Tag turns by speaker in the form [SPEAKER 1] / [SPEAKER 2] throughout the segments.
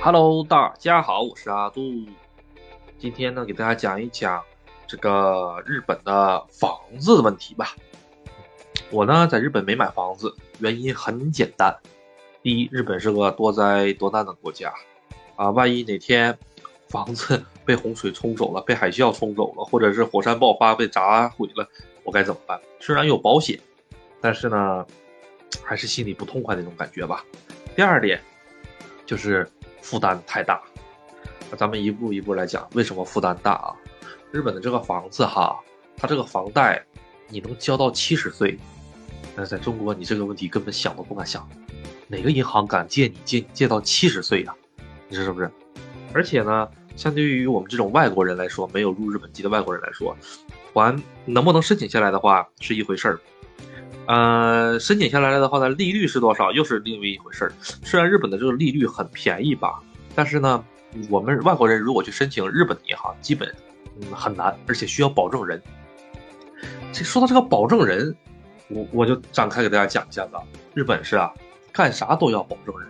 [SPEAKER 1] Hello，大家好，我是阿杜。今天呢，给大家讲一讲这个日本的房子的问题吧。我呢，在日本没买房子，原因很简单。第一，日本是个多灾多难的国家，啊，万一哪天房子被洪水冲走了，被海啸冲走了，或者是火山爆发被砸毁了，我该怎么办？虽然有保险，但是呢，还是心里不痛快那种感觉吧。第二点就是。负担太大，那咱们一步一步来讲，为什么负担大啊？日本的这个房子哈，它这个房贷你能交到七十岁，那在中国你这个问题根本想都不敢想，哪个银行敢借你借借到七十岁呀？你说是不是？而且呢，相对于我们这种外国人来说，没有入日本籍的外国人来说，还能不能申请下来的话是一回事儿。呃，申请下来了的话呢，利率是多少，又是另外一回事儿。虽然日本的这个利率很便宜吧，但是呢，我们外国人如果去申请日本的银行，基本嗯很难，而且需要保证人。这说到这个保证人，我我就展开给大家讲一下子。日本是啊，干啥都要保证人，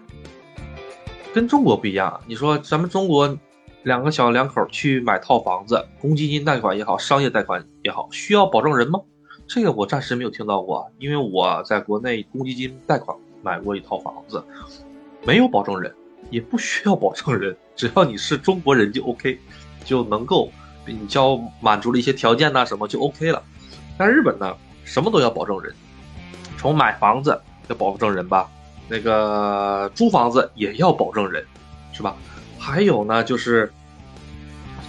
[SPEAKER 1] 跟中国不一样。你说咱们中国两个小两口去买套房子，公积金贷款也好，商业贷款也好，需要保证人吗？这个我暂时没有听到过，因为我在国内公积金贷款买过一套房子，没有保证人，也不需要保证人，只要你是中国人就 OK，就能够你交满足了一些条件呐什么就 OK 了。但日本呢，什么都要保证人，从买房子要保证人吧，那个租房子也要保证人，是吧？还有呢，就是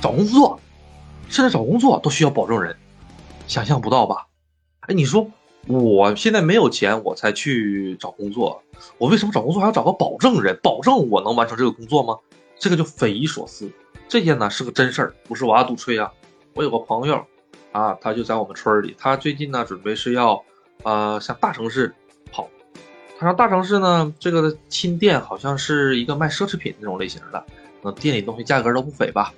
[SPEAKER 1] 找工作，现在找工作都需要保证人，想象不到吧？哎，你说我现在没有钱，我才去找工作，我为什么找工作还要找个保证人，保证我能完成这个工作吗？这个就匪夷所思。这件呢是个真事儿，不是我阿杜吹啊。我有个朋友啊，他就在我们村里，他最近呢准备是要呃向大城市跑。他上大城市呢，这个亲店好像是一个卖奢侈品那种类型的，那店里东西价格都不菲吧。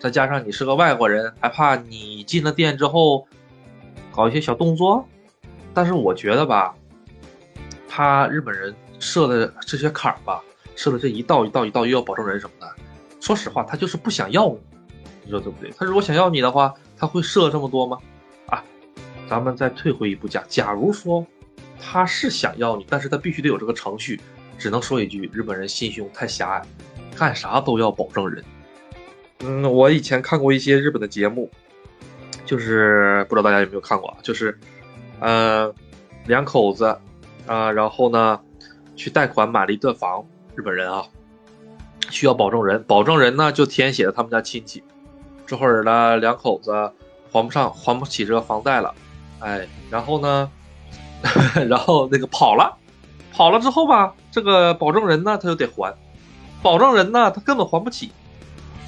[SPEAKER 1] 再加上你是个外国人，还怕你进了店之后。搞一些小动作，但是我觉得吧，他日本人设的这些坎儿吧，设的这一道一道一道又要保证人什么的，说实话，他就是不想要你，你说对不对？他如果想要你的话，他会设这么多吗？啊，咱们再退回一步讲，假如说他是想要你，但是他必须得有这个程序，只能说一句，日本人心胸太狭隘，干啥都要保证人。嗯，我以前看过一些日本的节目。就是不知道大家有没有看过，就是，呃，两口子，啊，然后呢，去贷款买了一栋房，日本人啊，需要保证人，保证人呢就填写了他们家亲戚，这会儿呢两口子还不上，还不起这个房贷了，哎，然后呢，然后那个跑了，跑了之后吧，这个保证人呢他就得还，保证人呢他根本还不起，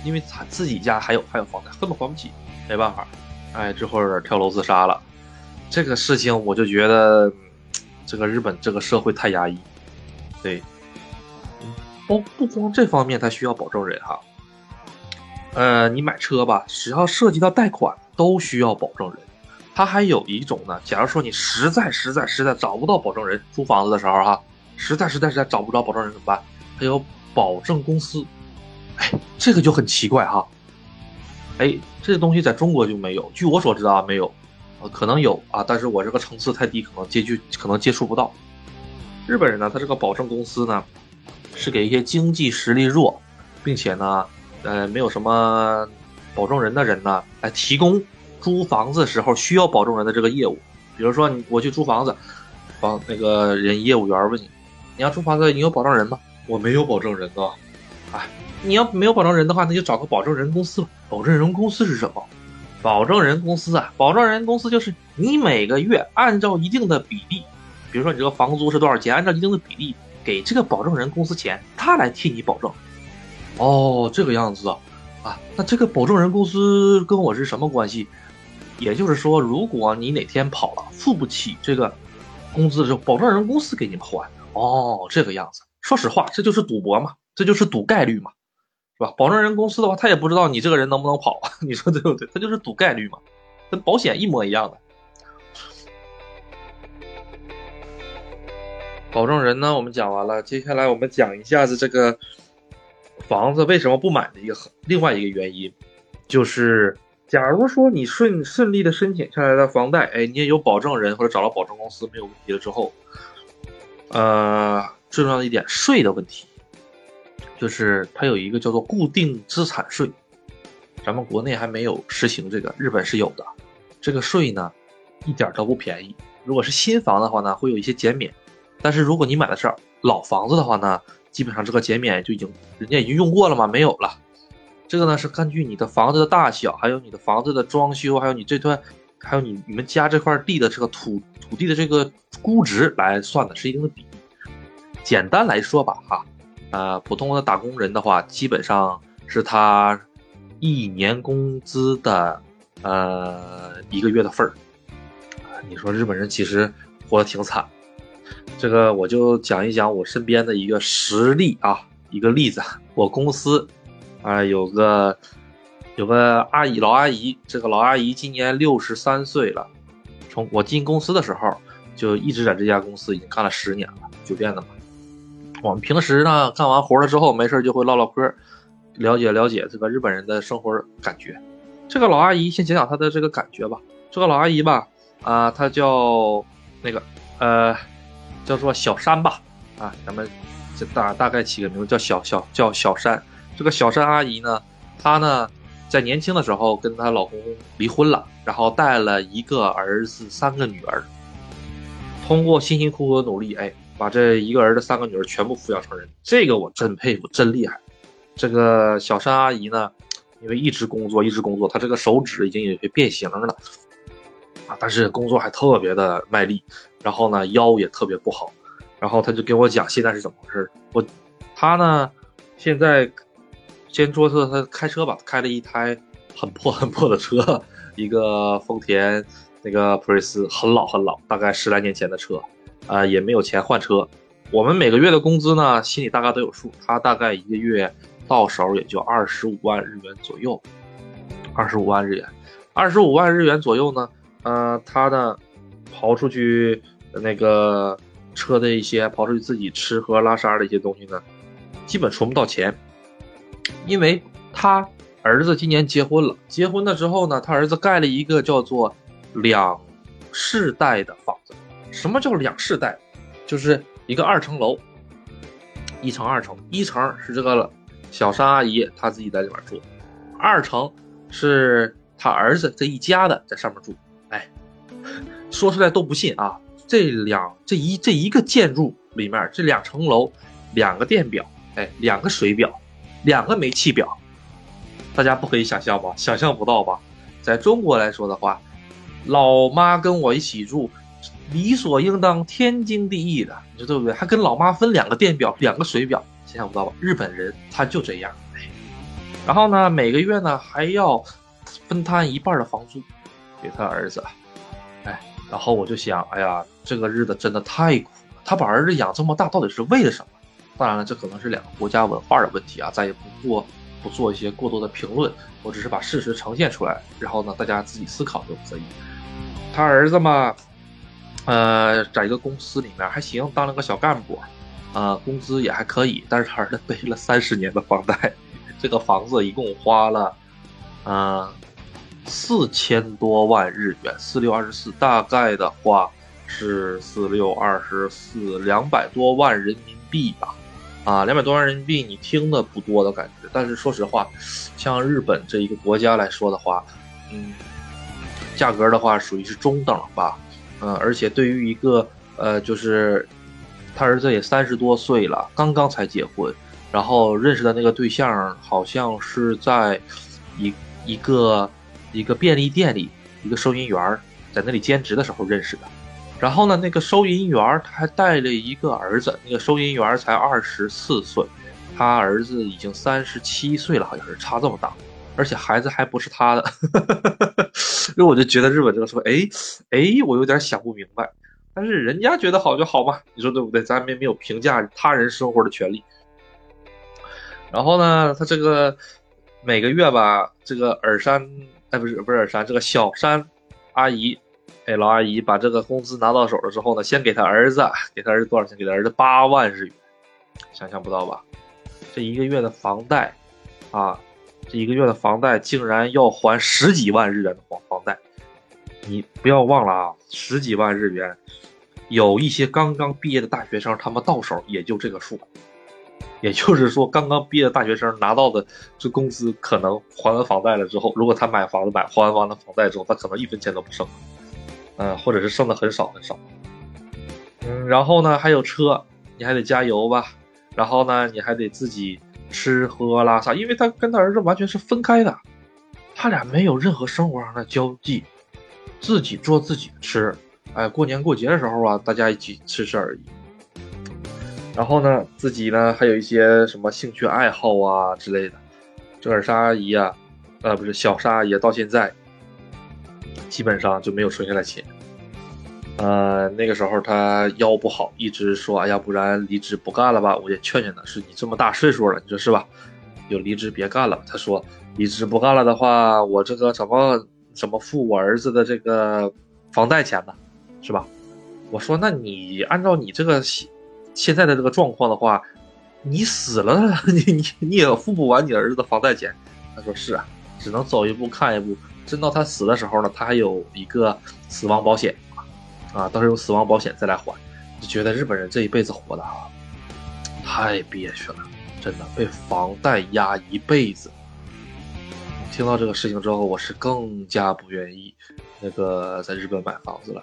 [SPEAKER 1] 因为他自己家还有还有房贷，根本还不起，没办法。哎，之后跳楼自杀了，这个事情我就觉得，这个日本这个社会太压抑。对，不不光这方面，他需要保证人哈。呃，你买车吧，只要涉及到贷款，都需要保证人。他还有一种呢，假如说你实在实在实在找不到保证人，租房子的时候哈，实在实在实在找不着保证人怎么办？还有保证公司。哎，这个就很奇怪哈。哎，这东西在中国就没有。据我所知啊，没有，可能有啊，但是我这个层次太低，可能接触可能接触不到。日本人呢，他这个保证公司呢，是给一些经济实力弱，并且呢，呃，没有什么保证人的人呢，来提供租房子时候需要保证人的这个业务。比如说，你我去租房子，帮那个人业务员问你，你要租房子，你有保证人吗？我没有保证人啊，啊。你要没有保证人的话，那就找个保证人公司吧。保证人公司是什么？保证人公司啊，保证人公司就是你每个月按照一定的比例，比如说你这个房租是多少钱，按照一定的比例给这个保证人公司钱，他来替你保证。哦，这个样子啊，啊，那这个保证人公司跟我是什么关系？也就是说，如果你哪天跑了，付不起这个工资的时候，保证人公司给你们还。哦，这个样子。说实话，这就是赌博嘛，这就是赌概率嘛。是吧？保证人公司的话，他也不知道你这个人能不能跑，你说对不对？他就是赌概率嘛，跟保险一模一样的。保证人呢，我们讲完了，接下来我们讲一下子这个房子为什么不买的一个另外一个原因，就是假如说你顺顺利的申请下来的房贷，哎，你也有保证人或者找到保证公司没有问题了之后，呃，最重要的一点税的问题，就是它有一个叫做固定资产税，咱们国内还没有实行这个，日本是有的，这个税呢一点都不便宜，如果是新房的话呢，会有一些减免。但是如果你买的是老房子的话呢，基本上这个减免就已经人家已经用过了嘛，没有了。这个呢是根据你的房子的大小，还有你的房子的装修，还有你这段，还有你你们家这块地的这个土土地的这个估值来算的，是一定的比例。简单来说吧，哈，呃，普通的打工人的话，基本上是他一年工资的呃一个月的份儿。你说日本人其实活得挺惨。这个我就讲一讲我身边的一个实例啊，一个例子。我公司啊有个有个阿姨，老阿姨，这个老阿姨今年六十三岁了。从我进公司的时候就一直在这家公司，已经干了十年了，酒店的嘛。我们平时呢干完活了之后，没事就会唠唠嗑，了解了解这个日本人的生活感觉。这个老阿姨先讲讲她的这个感觉吧。这个老阿姨吧，啊，她叫那个呃。叫做小山吧，啊，咱们这大大概起个名字叫小小叫小山。这个小山阿姨呢，她呢在年轻的时候跟她老公离婚了，然后带了一个儿子三个女儿。通过辛辛苦苦的努力，哎，把这一个儿子三个女儿全部抚养成人，这个我真佩服，真厉害。这个小山阿姨呢，因为一直工作一直工作，她这个手指已经有些变形了。啊，但是工作还特别的卖力，然后呢腰也特别不好，然后她就跟我讲现在是怎么回事。我，她呢现在先说说她开车吧，开了一台很破很破的车，一个丰田那个普锐斯，很老很老，大概十来年前的车，啊也没有钱换车。我们每个月的工资呢，心里大概都有数，他大概一个月到手也就二十五万日元左右，二十五万日元，二十五万日元左右呢。呃，他呢，刨出去那个车的一些，刨出去自己吃喝拉撒的一些东西呢，基本存不到钱，因为他儿子今年结婚了，结婚了之后呢，他儿子盖了一个叫做两世代的房子。什么叫两世代？就是一个二层楼，一层二层，一层是这个小山阿姨她自己在里边住，二层是他儿子这一家的在上面住。哎，说出来都不信啊！这两这一这一个建筑里面，这两层楼，两个电表，哎，两个水表，两个煤气表，大家不可以想象吧？想象不到吧？在中国来说的话，老妈跟我一起住，理所应当、天经地义的，你说对不对？还跟老妈分两个电表、两个水表，想象不到吧？日本人他就这样，然后呢，每个月呢还要分摊一半的房租。给他儿子，哎，然后我就想，哎呀，这个日子真的太苦了。他把儿子养这么大，到底是为了什么？当然了，这可能是两个国家文化的问题啊，咱也不做不做一些过多的评论，我只是把事实呈现出来，然后呢，大家自己思考就可以。他儿子嘛，呃，在一个公司里面还行，当了个小干部，呃，工资也还可以，但是他儿子背了三十年的房贷，这个房子一共花了，嗯。四千多万日元，四六二十四，大概的话是四六二十四，两百多万人民币吧。啊，两百多万人民币，你听的不多的感觉，但是说实话，像日本这一个国家来说的话，嗯，价格的话属于是中等吧。嗯，而且对于一个呃，就是他儿子也三十多岁了，刚刚才结婚，然后认识的那个对象好像是在一一个。一个便利店里，一个收银员在那里兼职的时候认识的。然后呢，那个收银员他还带了一个儿子，那个收银员才二十四岁，他儿子已经三十七岁了，好像是差这么大，而且孩子还不是他的。所以我就觉得日本这个说，哎哎，我有点想不明白。但是人家觉得好就好嘛，你说对不对？咱们没有评价他人生活的权利。然后呢，他这个每个月吧，这个耳山。哎，不是不是，山这个小山阿姨，哎，老阿姨把这个工资拿到手了之后呢，先给他儿子，给他儿子多少钱？给他儿子八万日元，想象不到吧？这一个月的房贷，啊，这一个月的房贷竟然要还十几万日元的房房贷。你不要忘了啊，十几万日元，有一些刚刚毕业的大学生，他们到手也就这个数。也就是说，刚刚毕业的大学生拿到的这工资，可能还完房贷了之后，如果他买房子买还完了房贷之后，他可能一分钱都不剩，嗯，或者是剩的很少很少。嗯，然后呢，还有车，你还得加油吧，然后呢，你还得自己吃喝拉撒，因为他跟他儿子完全是分开的，他俩没有任何生活上的交际，自己做自己吃，哎，过年过节的时候啊，大家一起吃吃而已。然后呢，自己呢还有一些什么兴趣爱好啊之类的。这尔莎阿姨啊，呃，不是小沙阿姨，到现在基本上就没有存下来钱。呃，那个时候他腰不好，一直说：“哎呀，不然离职不干了吧？”我也劝劝他，是你这么大岁数了，你说是吧？有离职别干了。他说：“离职不干了的话，我这个怎么怎么付我儿子的这个房贷钱呢？是吧？”我说：“那你按照你这个。”现在的这个状况的话，你死了，你你你也付不完你儿子的房贷钱。他说是啊，只能走一步看一步。真到他死的时候呢，他还有一个死亡保险啊，到时候用死亡保险再来还。就觉得日本人这一辈子活的啊，太憋屈了，真的被房贷压一辈子。听到这个事情之后，我是更加不愿意那个在日本买房子了。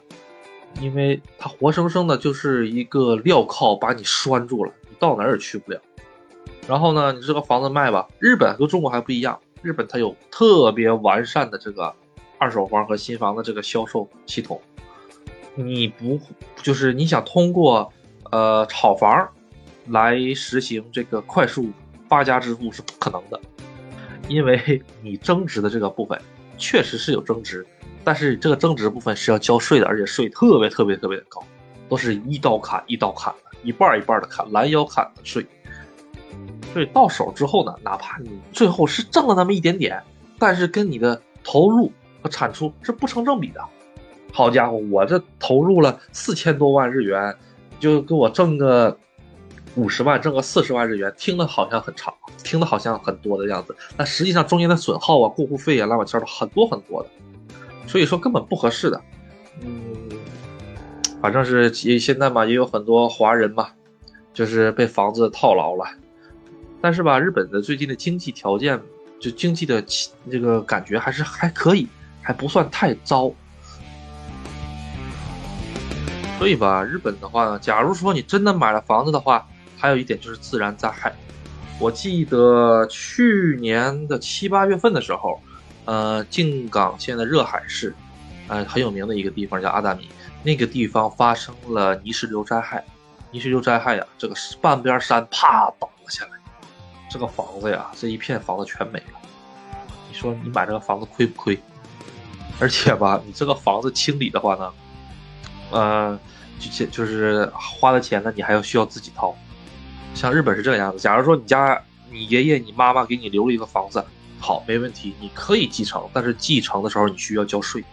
[SPEAKER 1] 因为他活生生的就是一个镣铐，把你拴住了，你到哪儿也去不了。然后呢，你这个房子卖吧，日本和中国还不一样，日本它有特别完善的这个二手房和新房的这个销售系统。你不就是你想通过呃炒房来实行这个快速发家致富是不可能的，因为你增值的这个部分确实是有增值。但是这个增值部分是要交税的，而且税特别特别特别的高，都是一刀砍一刀砍的，一半一半的砍，拦腰砍的税。所以到手之后呢，哪怕你最后是挣了那么一点点，但是跟你的投入和产出是不成正比的。好家伙，我这投入了四千多万日元，就给我挣个五十万，挣个四十万日元，听的好像很长，听的好像很多的样子，但实际上中间的损耗啊、过户费啊、乱七八糟很多很多的。所以说根本不合适的，嗯，反正是也现在嘛，也有很多华人嘛，就是被房子套牢了。但是吧，日本的最近的经济条件，就经济的这个感觉还是还可以，还不算太糟。所以吧，日本的话呢，假如说你真的买了房子的话，还有一点就是自然灾害。我记得去年的七八月份的时候。呃，静冈县的热海市，呃，很有名的一个地方叫阿达米，那个地方发生了泥石流灾害。泥石流灾害呀，这个半边山啪倒了下来，这个房子呀，这一片房子全没了。你说你买这个房子亏不亏？而且吧，你这个房子清理的话呢，呃，就就是花的钱呢，你还要需要自己掏。像日本是这个样子，假如说你家你爷爷你妈妈给你留了一个房子。好，没问题，你可以继承，但是继承的时候你需要交税，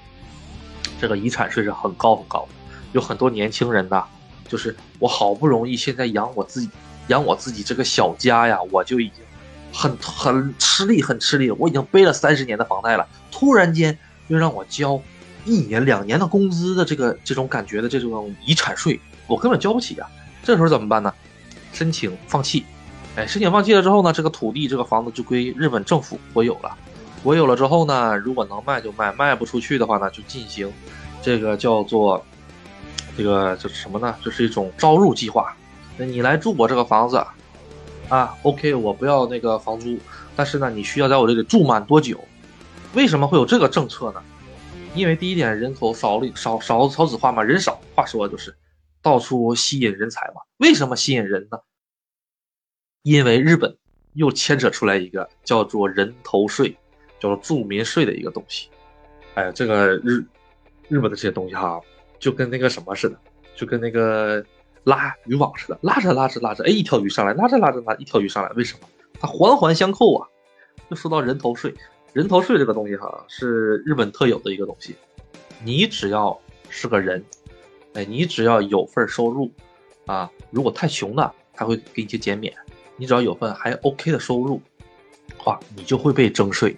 [SPEAKER 1] 这个遗产税是很高很高的。有很多年轻人呐，就是我好不容易现在养我自己，养我自己这个小家呀，我就已经很很吃力，很吃力了。我已经背了三十年的房贷了，突然间又让我交一年两年的工资的这个这种感觉的这种遗产税，我根本交不起啊。这时候怎么办呢？申请放弃。哎，申请放弃了之后呢，这个土地、这个房子就归日本政府国有了。国有了之后呢，如果能卖就卖，卖不出去的话呢，就进行这个叫做这个就是什么呢？就是一种招入计划。那你来住我这个房子啊？OK，我不要那个房租，但是呢，你需要在我这里住满多久？为什么会有这个政策呢？因为第一点，人口少了少少少子化嘛，人少，话说就是到处吸引人才嘛。为什么吸引人呢？因为日本又牵扯出来一个叫做人头税，叫做住民税的一个东西。哎，这个日日本的这些东西哈，就跟那个什么似的，就跟那个拉渔网似的，拉着拉着拉着，哎，一条鱼上来，拉着拉着拉，一条鱼上来。为什么？它环环相扣啊。就说到人头税，人头税这个东西哈，是日本特有的一个东西。你只要是个人。哎，你只要有份收入，啊，如果太穷的，他会给你一些减免；你只要有份还 OK 的收入，话你就会被征税。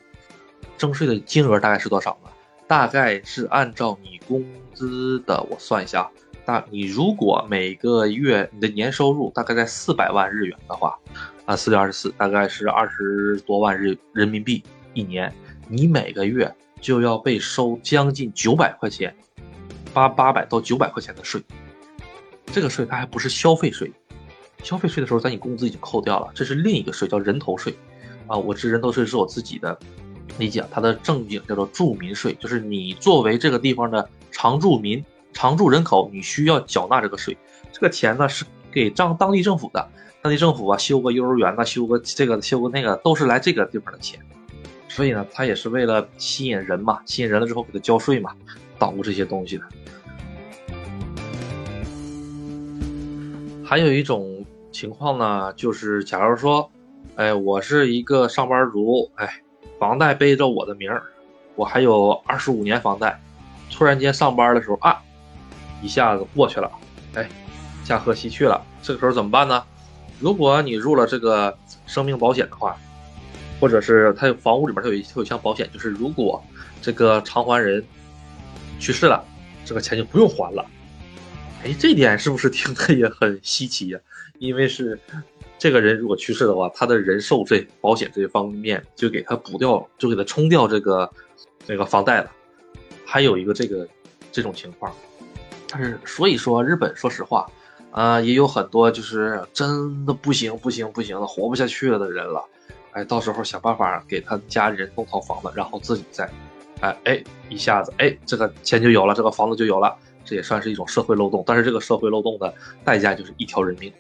[SPEAKER 1] 征税的金额大概是多少呢？大概是按照你工资的，我算一下，大你如果每个月你的年收入大概在四百万日元的话，啊，四六二十四，大概是二十多万日人民币一年，你每个月就要被收将近九百块钱。八八百到九百块钱的税，这个税它还不是消费税，消费税的时候在你工资已经扣掉了，这是另一个税叫人头税，啊，我这人头税是我自己的理解，它的正经叫做住民税，就是你作为这个地方的常住民、常住人口，你需要缴纳这个税，这个钱呢是给当当地政府的，当地政府啊修个幼儿园呐，修个这个修个那个都是来这个地方的钱，所以呢，它也是为了吸引人嘛，吸引人了之后给他交税嘛，捣鼓这些东西的。还有一种情况呢，就是假如说，哎，我是一个上班族，哎，房贷背着我的名儿，我还有二十五年房贷，突然间上班的时候啊，一下子过去了，哎，驾鹤西去了，这个时候怎么办呢？如果你入了这个生命保险的话，或者是他有房屋里面他有他有一项保险，就是如果这个偿还人去世了，这个钱就不用还了。哎，这点是不是听着也很稀奇呀？因为是这个人如果去世的话，他的人寿这保险这一方面就给他补掉，就给他冲掉这个这个房贷了。还有一个这个这种情况，但是所以说日本说实话啊，也有很多就是真的不行不行不行的活不下去了的人了。哎，到时候想办法给他家里人弄套房子，然后自己再哎哎一下子哎这个钱就有了，这个房子就有了。这也算是一种社会漏洞，但是这个社会漏洞的代价就是一条人命。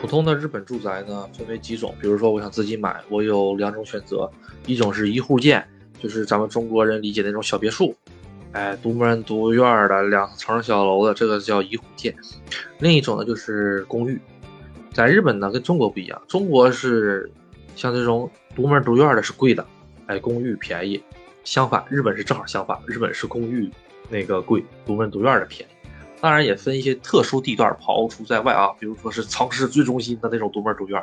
[SPEAKER 1] 普通的日本住宅呢，分为几种，比如说我想自己买，我有两种选择，一种是一户建，就是咱们中国人理解的那种小别墅，哎，独门独院的两层小楼的，这个叫一户建；另一种呢就是公寓。在日本呢，跟中国不一样，中国是像这种独门独院的是贵的，哎，公寓便宜。相反，日本是正好相反，日本是公寓那个贵，独门独院的便宜。当然也分一些特殊地段，刨除在外啊，比如说是城市最中心的那种独门独院。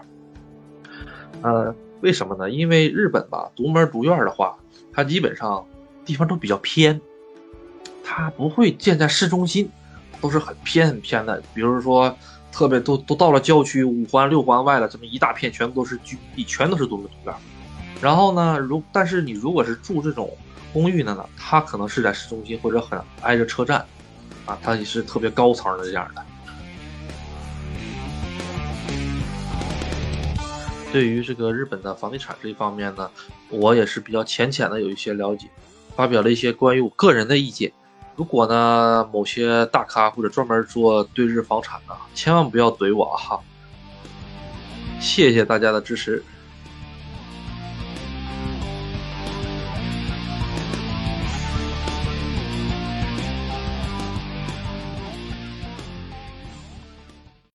[SPEAKER 1] 呃，为什么呢？因为日本吧，独门独院的话，它基本上地方都比较偏，它不会建在市中心，都是很偏很偏的。比如说，特别都都到了郊区五环六环外了，这么一大片全部都是居民地，全都是独门独院。然后呢，如但是你如果是住这种公寓的呢，它可能是在市中心或者很挨着车站，啊，它也是特别高层的这样的。对于这个日本的房地产这一方面呢，我也是比较浅浅的有一些了解，发表了一些关于我个人的意见。如果呢某些大咖或者专门做对日房产的，千万不要怼我啊。谢谢大家的支持。